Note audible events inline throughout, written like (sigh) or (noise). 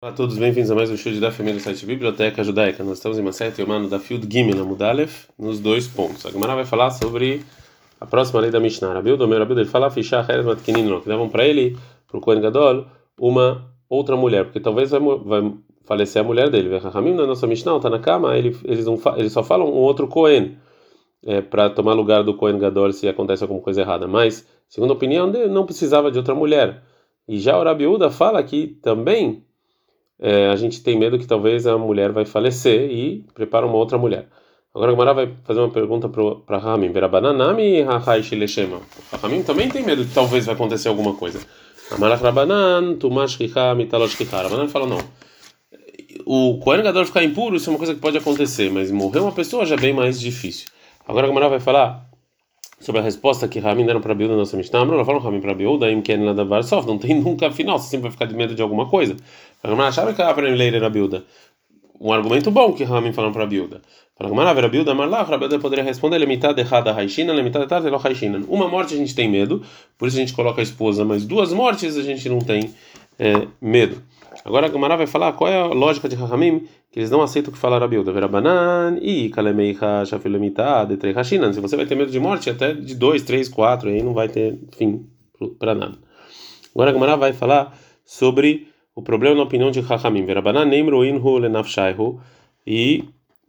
Olá a todos, bem-vindos a mais um show da família do site Biblioteca Judaica. Nós estamos em uma série humana da Field Gimel, Mudalef, nos dois pontos. A Gemara vai falar sobre a próxima lei da Mishnah. Rabiu, do meu Rabiu, ele fala fichar Heres Matkinino, que davam para ele, para o Kohen Gadol, uma outra mulher, porque talvez vai, vai falecer a mulher dele. Rahamim, na nossa Mishnah, está na cama, ele, eles, não, eles só falam um outro Kohen, é, para tomar lugar do Kohen Gadol se acontece alguma coisa errada. Mas, segundo a opinião, não precisava de outra mulher. E já o Rabiuda fala que também é, a gente tem medo que talvez a mulher vai falecer e prepara uma outra mulher. Agora a Gamara vai fazer uma pergunta para Rahamim. Verabananami Rahaishi Leshema. Rahamim também tem medo que talvez vai acontecer alguma coisa. Amalach Rabanan, Tumash Kika, Mitalosh Kika. Rabanan fala não. O Kohen Gadol ficar impuro, isso é uma coisa que pode acontecer, mas morrer uma pessoa já é bem mais difícil. Agora a Gamara vai falar sobre a resposta que Ramin deram para Biúda na nossa Mishnah. Não falam Ramin para Biúda, im ken nada varsof, não tem (laughs) nunca final, você sempre vai ficar de medo de alguma coisa. Ramin achava que para ele era Biúda. Um argumento bom que Ramin falaram para Biúda. Fala Gamara, vera Biúda, mas lá Rabiúda poderia responder, limitada errada Haishina, limitada tarde lo Haishina. Uma morte a gente tem medo, por isso a gente coloca a esposa, mas duas mortes a gente não tem é, medo. Agora a Gamara vai falar qual é a lógica de Rahamim, que eles não aceitam o que fala Rabiuda. Verabanan e Kalemeiha Shafilemita de Trechashinan. Se você vai ter medo de morte, até de dois, três, quatro, aí não vai ter fim para nada. Agora a Gamara vai falar sobre o problema na opinião de Rahamim. Verabanan Neimruinhu Lenafshaihu. E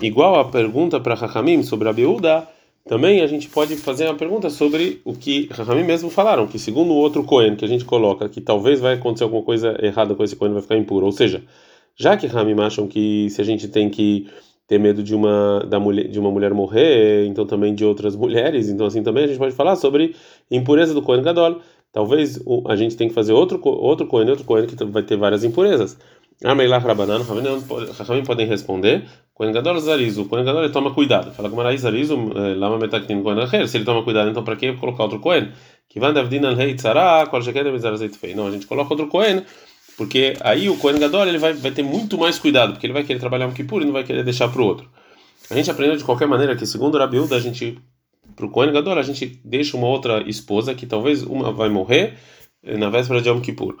igual a pergunta para Rahamim sobre a Rabiuda, também a gente pode fazer uma pergunta sobre o que Rahamim mesmo falaram, que segundo o outro Cohen que a gente coloca, que talvez vai acontecer alguma coisa errada com esse Cohen, vai ficar impuro. Ou seja, já que Rahamim acham que se a gente tem que ter medo de uma da mulher de uma mulher morrer, então também de outras mulheres, então assim também a gente pode falar sobre impureza do Cohen Gadol. Talvez a gente tem que fazer outro outro Cohen, outro Cohen que vai ter várias impurezas. Ameilah Rabanan, Rahamim podem responder. Kohen Gadol Zarizu, o Kohen Gadol ele toma cuidado. Fala com Marai Zarizu, eh, Lama Metaktin Kohen se ele toma cuidado, então para que colocar outro Kohen? Rei. Não, a gente coloca outro Kohen, porque aí o Kohen Gadol ele vai, vai ter muito mais cuidado, porque ele vai querer trabalhar um Kippur e não vai querer deixar para o outro. A gente aprendeu de qualquer maneira que, segundo o Rabiuda, a gente, para o Kohen Gadol, a gente deixa uma outra esposa que talvez uma vai morrer eh, na véspera de Yom Kippur.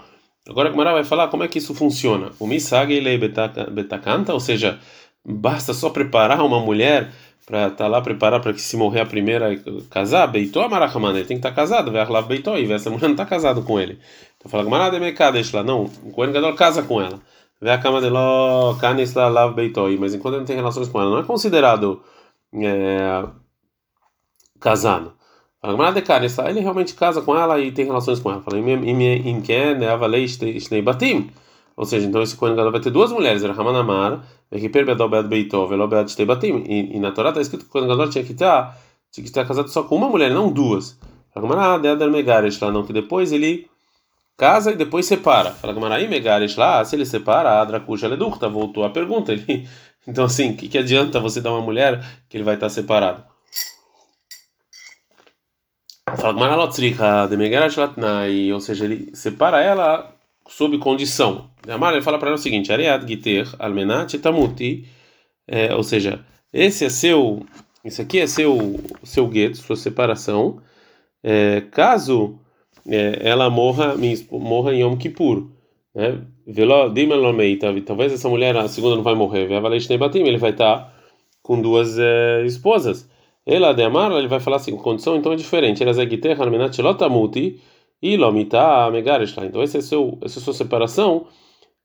Agora a Gemara vai falar como é que isso funciona. O Misag ele betakanta, ou seja, basta só preparar uma mulher para estar tá lá preparar para que se morrer a primeira casar, beitó amarachamana, ele tem que estar tá casado, vai lá beitó e essa mulher não está casado com ele. Então fala, Gemara de mekada, lá, não, o Kohen Gadol casa com ela. Vê a cama de lo canis lá beitó, mas enquanto ele não tem relações com ela, não é considerado é, casado. De cara, ele realmente casa com ela e tem relações com ela. Fala, shnei batim. Ou seja, então esse Kohen Gadol vai ter duas mulheres, era Hamanamar, Vekiper Bedol Bead Beitov, Velo Bead Shtei Batim. E na Torá está escrito que o Kohen Gadol tinha que estar, tinha que estar casado só com uma mulher, não duas. Fala, Gamara, Deadar Megaresh lá, não, que depois ele casa e depois separa. Fala, Gamara, aí Megaresh lá, se ele separa, a Drakusha Ledurta, voltou a pergunta. Ele, (laughs) então, assim, o que, que adianta você dar uma mulher que ele vai estar separado? Ou seja, ele separa ela sob condição. Amar, ele fala para ela o seguinte: Ariad Giter Almenat Tamuti, é, ou seja, esse é seu, isso aqui é seu, seu gueto, sua separação, é, caso é, ela morra, morra em Yom Kippur. Né? Talvez essa mulher, a segunda não vai morrer. Ele vai estar com duas é, esposas. Ela de amar, ele vai falar assim, condição então é diferente. Ela zegite harmenat shelotamuti e lomita megareshla. Então essa é seu, essa é a sua separação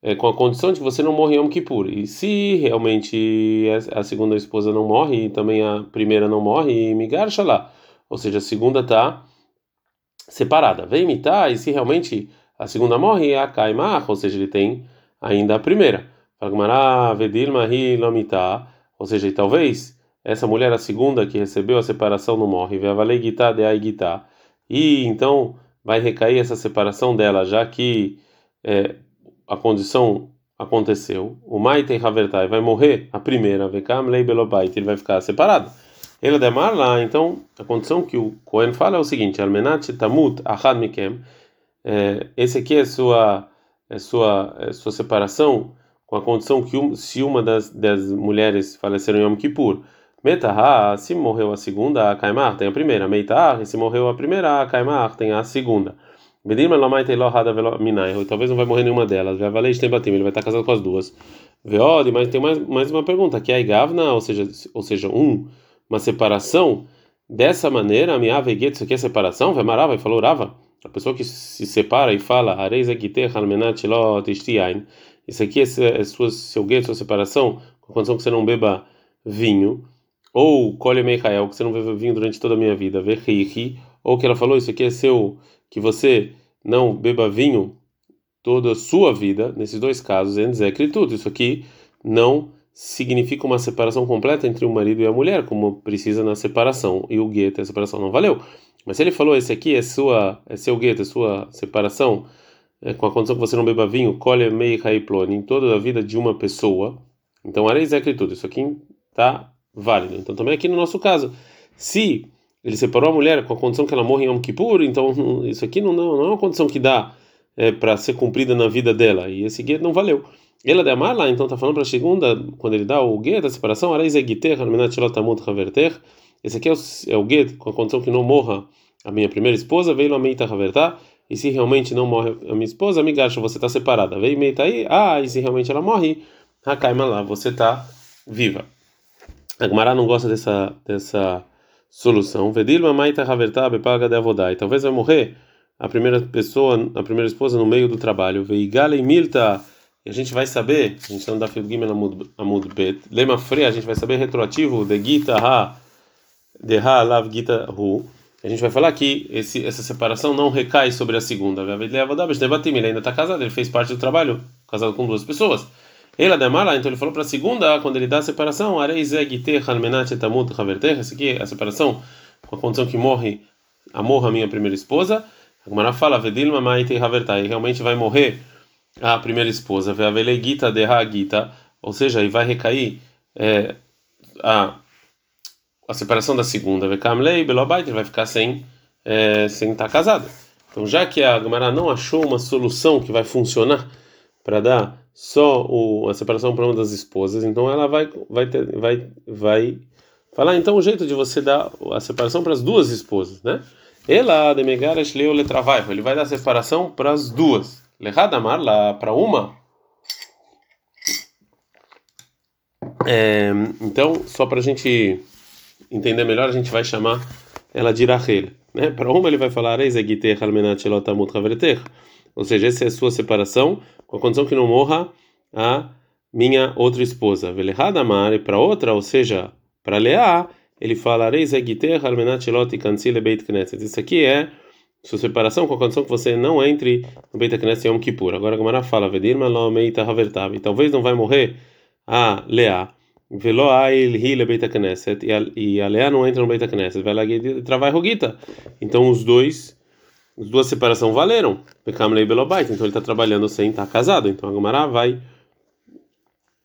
é, com a condição de que você não morre em Yom Kippur. E se realmente a segunda esposa não morre e também a primeira não morre, migarshala. Ou seja, a segunda está separada. Vem imitar e se realmente a segunda morre, a kaimach, ou seja, ele tem ainda a primeira. Fagmará vedilma hi lomita. Ou seja, talvez essa mulher, a segunda que recebeu a separação, não morre. E então vai recair essa separação dela, já que é, a condição aconteceu. O Maite Havertai vai morrer, a primeira, ele vai ficar separado. Ele demar lá, então a condição que o Cohen fala é o seguinte: Almenat Tamut Ahad Mikem. É, esse aqui é sua é sua é sua separação com a condição que se uma das, das mulheres falecer em Yom Kippur Metahá, se morreu a segunda, a Kaimar tem a primeira. Meitar, se morreu a primeira, a Kaimar tem a segunda. Bedir melamai teilo hada minai. Talvez não vai morrer nenhuma delas. Veavalei tem batim. Ele vai estar casado com as duas. Veode, mas tem mais, mais uma pergunta. Que é a igavna, ou seja, ou seja, um, uma separação. Dessa maneira, a minha veguet, isso aqui é separação? Vai marava e falou rava. A pessoa que se separa e fala, areis agite. Isso aqui é, é sua, seu gueto, sua separação, com a condição que você não beba vinho. Ou colhe meikael, que você não beba vinho durante toda a minha vida. Vechichi. Ou que ela falou, isso aqui é seu que você não beba vinho toda a sua vida, nesses dois casos, é tudo. Isso aqui não significa uma separação completa entre o marido e a mulher, como precisa na separação. E o gueto, a separação não valeu. Mas se ele falou, esse aqui é sua, é seu gueto, é sua separação, é, com a condição que você não beba vinho, colhe raiplone em toda a vida de uma pessoa, então areis é tudo. Isso aqui está válido. Então também aqui no nosso caso, se ele separou a mulher com a condição que ela morre em Yom Kippur, então (laughs) isso aqui não, não, não é uma condição que dá é, para ser cumprida na vida dela, e esse gueto não valeu. Ela de amar lá, então está falando para a segunda, quando ele dá o gueto, a separação, esse aqui é o, é o gueto com a condição que não morra a minha primeira esposa, veio a meita havertá, e se realmente não morre a minha esposa, gacha, você está separada. Veio meita aí, ah, e se realmente ela morre, Hakaima lá, você está viva. A Gmará não gosta dessa, dessa Solução: Vedilma maita haverta bepaga de avodai. Talvez vai morrer a primeira pessoa, a primeira esposa no meio do trabalho. Veigale milta. E a gente vai saber, a gente está no Dafil Gimel Amud Bet. Lema Fre, a gente vai saber retroativo de Gita Ha, de Ha Lav Gita Hu. A gente vai falar que esse, essa separação não recai sobre a segunda. Ele ainda está casado, ele fez parte do trabalho, casado com duas pessoas. Ela demala, então ele falou para a segunda, quando ele dá a separação, essa aqui a separação com a condição que morre, a morra minha primeira esposa. A Gemara fala, Vedilma Maite Havertai, realmente vai morrer a primeira esposa, Veavelegita de Hagita, ou seja, aí vai recair é, a, a separação da segunda, Vekamlei Belobait, ele vai ficar sem é, sem estar casado. Então, já que a Gemara não achou uma solução que vai funcionar para dar só o, a separação para uma das esposas, então ela vai vai ter, vai vai falar então o jeito de você dar a separação para as duas esposas, né? Ela de megaresh leu letravai, ele vai dar a separação para as duas. Lehadamar lá para uma. É, então, só para a gente entender melhor, a gente vai chamar ela de Rachel, né? Para uma ele vai falar Eis ou seja, essa é a sua separação, com a condição que não morra a minha outra esposa. Velehada amar, e para outra, ou seja, para Leá, ele fala: Isso aqui é sua separação com a condição que você não entre no Beit Knesset Yom Kippur. Agora a Gemara fala: Vedirma lo meita havertav. Talvez não vai morrer a Leá. Velo hile Beit Knesset. E a Leá não entra no Beit Knesset. Vai lá e. Então os dois as duas separações valeram. Pekamlei Belobait, então ele está trabalhando sem estar tá casado. Então a Gomara vai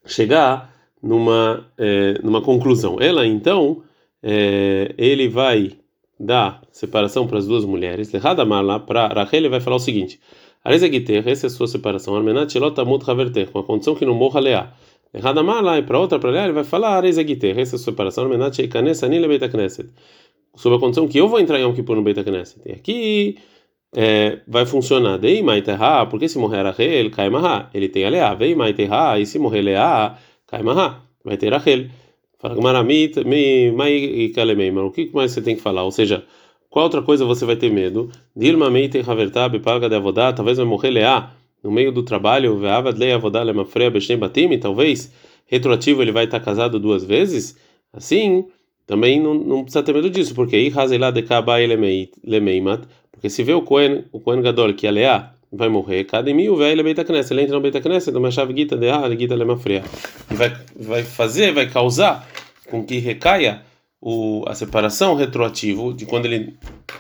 chegar numa, é, numa conclusão. Ela então, é, ele vai dar separação para as duas mulheres. Lehadamar lá para Rachel, ele vai falar o seguinte: Arezegiter, essa é a sua separação. Armenat Shelotamut Haverter, com a condição que não morra Leá. Lehadamar lá e para outra para Leá, ele vai falar Arezegiter, essa é a sua separação. Armenat Sheikanes Anile Beit Knesset. Sob a condição que eu vou entrar em Yom Kippur no Beit Knesset. E aqui é, vai funcionar. Dei maiterra, porque se morrer Rachel, cai marra. Ele tem a leá. Vei maiterra, e se morrer leá, cai marra. Vai ter Rachel. Fala Maramit, me mai kalemei. Mas o que mais você tem que falar? Ou seja, qual outra coisa você vai ter medo? Dilma meite havertab paga de avodá. Talvez vai morrer leá no meio do trabalho. Veavad lei avodá lemafreia beshem batim. Talvez retroativo ele vai estar casado duas vezes. Assim também não, não precisa ter medo disso, porque aí Hazelá de Kaba Lemeimat, se vê o Cohen, o Cohen Gadol, que é Leá, vai morrer, cada mil velho Beita Knesset, ele entra no Beita Knesset, uma chave guita de ah, guita lemafria. E vai, vai fazer, vai causar com que recaia o, a separação retroativo de quando ele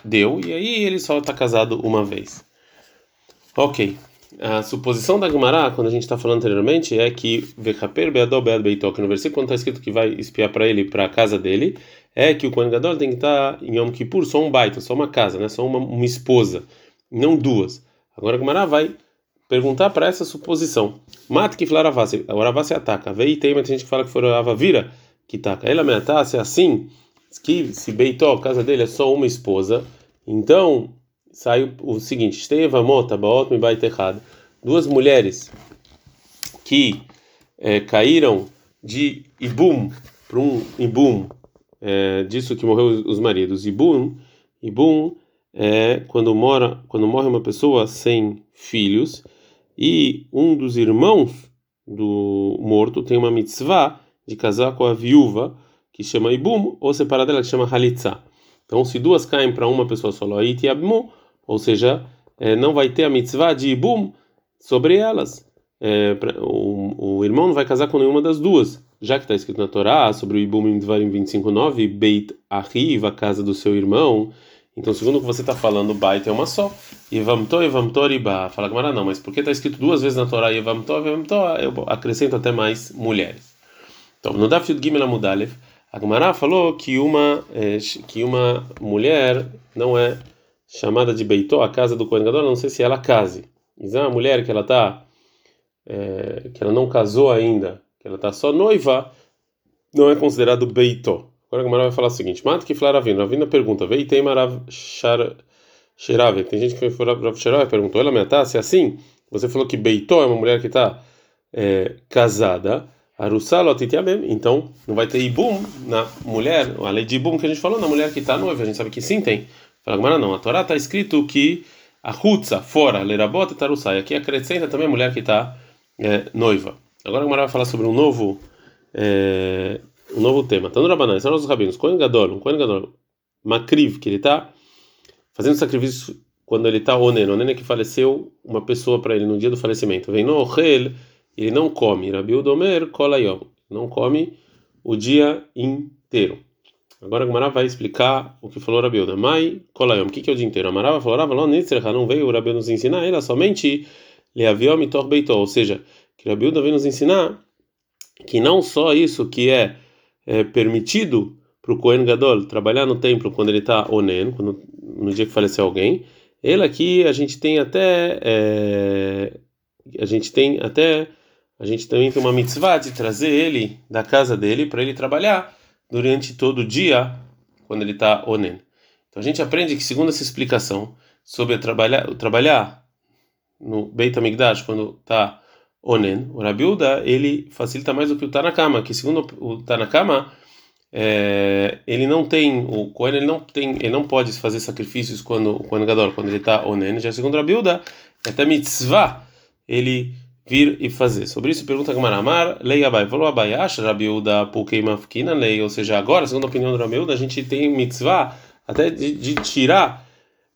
deu, e aí ele só está casado uma vez. Ok. A suposição da Gemara, quando a gente está falando anteriormente, é que Vechaper no versículo quando está escrito que vai espiar para ele, para a casa dele, é que o Kohen Gadol tem que estar tá em Yom Kippur só um baita, só uma casa, né? só uma, uma esposa, não duas. Agora a Gemara vai perguntar para essa suposição. Mata que falar Aravase, a Aravase ataca. Veio tem muita gente que fala que foi a vira que ataca. Ela me ataca, se é assim, que se Beitó, a casa dele é só uma esposa, então sai o seguinte: Estevamota, Baot, Mibait errado. Duas mulheres que é, caíram de Ibum para um Ibum, é, disso que morreu os maridos. Ibum, Ibum é quando mora, quando morre uma pessoa sem filhos e um dos irmãos do morto tem uma mitzvah de casar com a viúva que chama Ibum ou separada dela que chama Halitza. Então, se duas caem para uma pessoa só, ou seja, é, não vai ter a mitzvah de Ibum sobre elas. É, pra, o, o, irmão não vai casar com nenhuma das duas, já que está escrito na Torá sobre o Ibum em Dvarim 25:9, Beit Ahiv, a casa do seu irmão. Então, segundo o que você está falando, Bait é uma só. Ivamto, Ivamto, Riba. Fala Gamara, não, mas porque está escrito duas vezes na Torá Ivamto, Ivamto, eu acrescento até mais mulheres. Então, no Dafid Gimel Amudalev, a Gamara falou que uma, é, que uma mulher não é chamada de Beitó, a casa do Kohen não sei se ela case. Mas é uma mulher que ela tá, é, que ela não casou ainda, que ela está só noiva, não é considerado Beitó. Agora a Gamara vai falar o seguinte: Mata que Flara Ravina. Ravina pergunta: Veitei Marav Sherave. Tem gente que foi Rav Sherave perguntou: Ela me se é assim? Você falou que Beitó é uma mulher que está é, casada. Então, não vai ter ibum na mulher, a lei de ibum que a gente falou, na mulher que está noiva. A gente sabe que sim tem. Fala, Gamara não. A Torá está escrito que a Hutza, fora, lerabota tarussai. Aqui acrescenta também a mulher que está é, noiva. Agora a Gamara vai falar sobre um novo. É, um novo tema. No Rabanai, são nossos rabinos. Cohen Gadol, um Cohen Gadol, Makriv, que ele está fazendo sacrifício quando ele está onen. Onen é que faleceu uma pessoa para ele no dia do falecimento. Vem no Ohel, ele não come. Rabiu Domer, Kolayom. Não come o dia inteiro. Agora a Gamara vai explicar o que falou Rabiuda. Mai, Kolayom. O que, que é o dia inteiro? Amarava falou, Ravalon, Nitzrecha, não veio o Rabiu nos ensinar, ele somente Leaviom e. Ou seja, que Rabiuda veio nos ensinar que não só isso que é é permitido para o Kohen Gadol trabalhar no templo quando ele está onen, quando, no dia que faleceu alguém. Ele aqui a gente tem até é, a gente tem até a gente também tem uma mitzvah de trazer ele da casa dele para ele trabalhar durante todo o dia quando ele está onen. Então a gente aprende que segundo essa explicação sobre trabalhar trabalhar no Beit Hamikdash quando está onen, o Rabiuda, ele facilita mais do que o Tanakama, que segundo o Tanakama, é, ele não tem, o Kohen ele não tem, ele não pode fazer sacrifícios quando o Kohen Gadol, quando ele está onen, já segundo o Rabiuda, é até mitzvah ele vir e fazer. Sobre isso pergunta Gamaramar, lei Abai, falou Abai, acha Rabiuda pukei mafkina lei, ou seja, agora, segundo a opinião do Rabiuda, a gente tem mitzvah até de, de tirar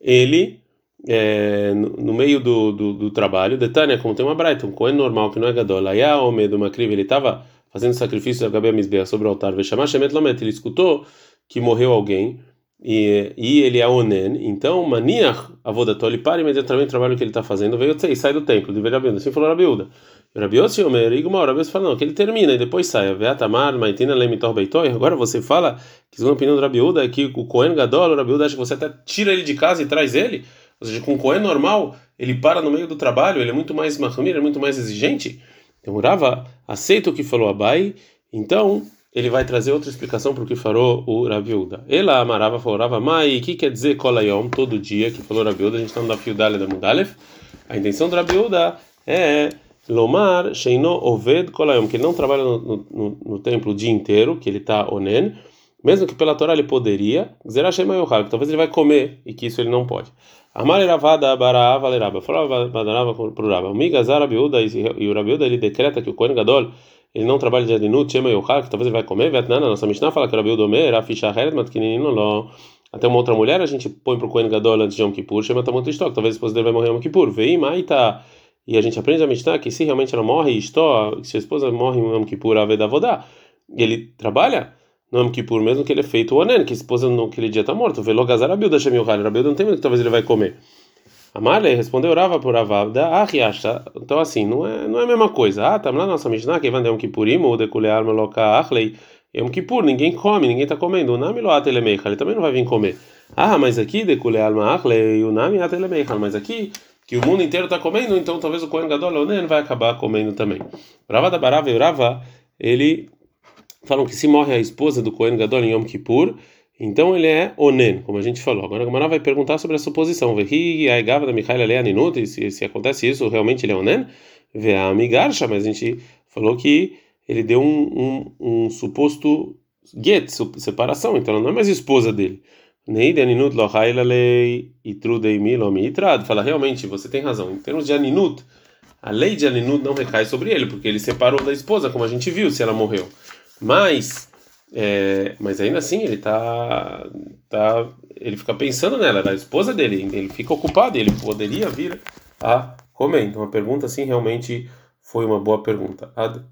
ele é, no, no, meio do, do, do trabalho, Detânia, como tem uma braita, um coen normal que não é gadol, Aya o medo Makriv, ele estava fazendo sacrifício da Gabi Misbeah sobre o altar, ele escutou que morreu alguém e, e ele é onen, então Maniach Avodatol, ele para imediatamente o trabalho que ele está fazendo, veio e sai do templo, de Rabiuda, assim falou Rabiuda. Rabiose Omer, Igmor, Rabiose fala, não, que ele termina e depois sai. Veatamar, Maitina, Lemitor Beitoi. Agora você fala que, segundo a opinião do Rabiuda, é que o Cohen Gadol, o Rabiuda acha que você até tira ele de casa e traz ele. Ou seja, com o Cohen normal, ele para no meio do trabalho, ele é muito mais mahmir, é muito mais exigente. Então, Rava aceita o que falou Abai, então ele vai trazer outra explicação para o que falou o Raviuda. Ela amarava, falou Rava, Mai, o que quer dizer Kolayom, todo dia, que falou Raviuda, a gente está no Dafio da Mudalef. A intenção do Raviuda é Lomar, Sheino, Oved, Kolayom, que ele não trabalha no, no, no templo o dia inteiro, que ele está onen, mesmo que pela Torá ele poderia, talvez ele vai comer e que isso ele não pode. Amar Ravada Barava Leraba. Falava Badarava para o Raba. Migazar Abiuda e o Rabiuda ele decreta que o Kohen Gadol ele não trabalha de Adinut, Shema Yochal, que talvez ele vai comer. Vetnana, nossa Mishnah fala que o Rabiuda Omer, Afisha Heret, Matkinino Lo. Até uma outra mulher a gente põe para o Kohen Gadol antes de Yom Kippur, chama Tamut Istok. Talvez a esposa dele vai morrer Yom Kippur. Vei. E a gente aprende a Mishnah que se realmente ela morre, Istó, se a esposa morre em Yom Kippur, a Vedavodá, ele trabalha no Yom Kippur, mesmo que ele é feito o Onen, que a esposa naquele dia está morto. Velo Gazar Abilda Shem Yochal. Rabiuda não tem medo que talvez ele vai comer. Amarle respondeu Rava por Avavda, ah, riacha. Então assim, não é, não é a mesma coisa. Ah, tá lá nossa Mishnah, que vai Yom Kippurim, ou decule arma loca achlei. Yom Kippur, ninguém come, ninguém está comendo. O nami lo atelemeichal, ele também não vai vir comer. Ah, mas aqui decule arma achlei, o nami atelemeichal, mas aqui que o mundo inteiro está comendo, então talvez o Kohen Gadol Onen vai acabar comendo também. Rava da Barava e Rava, ele falam que se morre a esposa do Kohen Gadol em Yom Kippur, Então ele é onen, como a gente falou. Agora a Gamara vai perguntar sobre a suposição. Da se, se acontece isso, realmente ele é onen? Vê a amigarsha, mas a gente falou que ele deu um, um, um suposto get, separação, então ela não é mais esposa dele. Neide Aninut lo lei itrudei mi lo. Fala, realmente, você tem razão. Em termos de Aninut, a lei de Aninut não recai sobre ele, porque ele separou da esposa, como a gente viu, se ela morreu. Mas, é, mas ainda assim, ele tá, tá, ele fica pensando nela, da esposa dele, ele fica ocupado, ele poderia vir a comer. Então a pergunta, assim, realmente foi uma boa pergunta. Ad.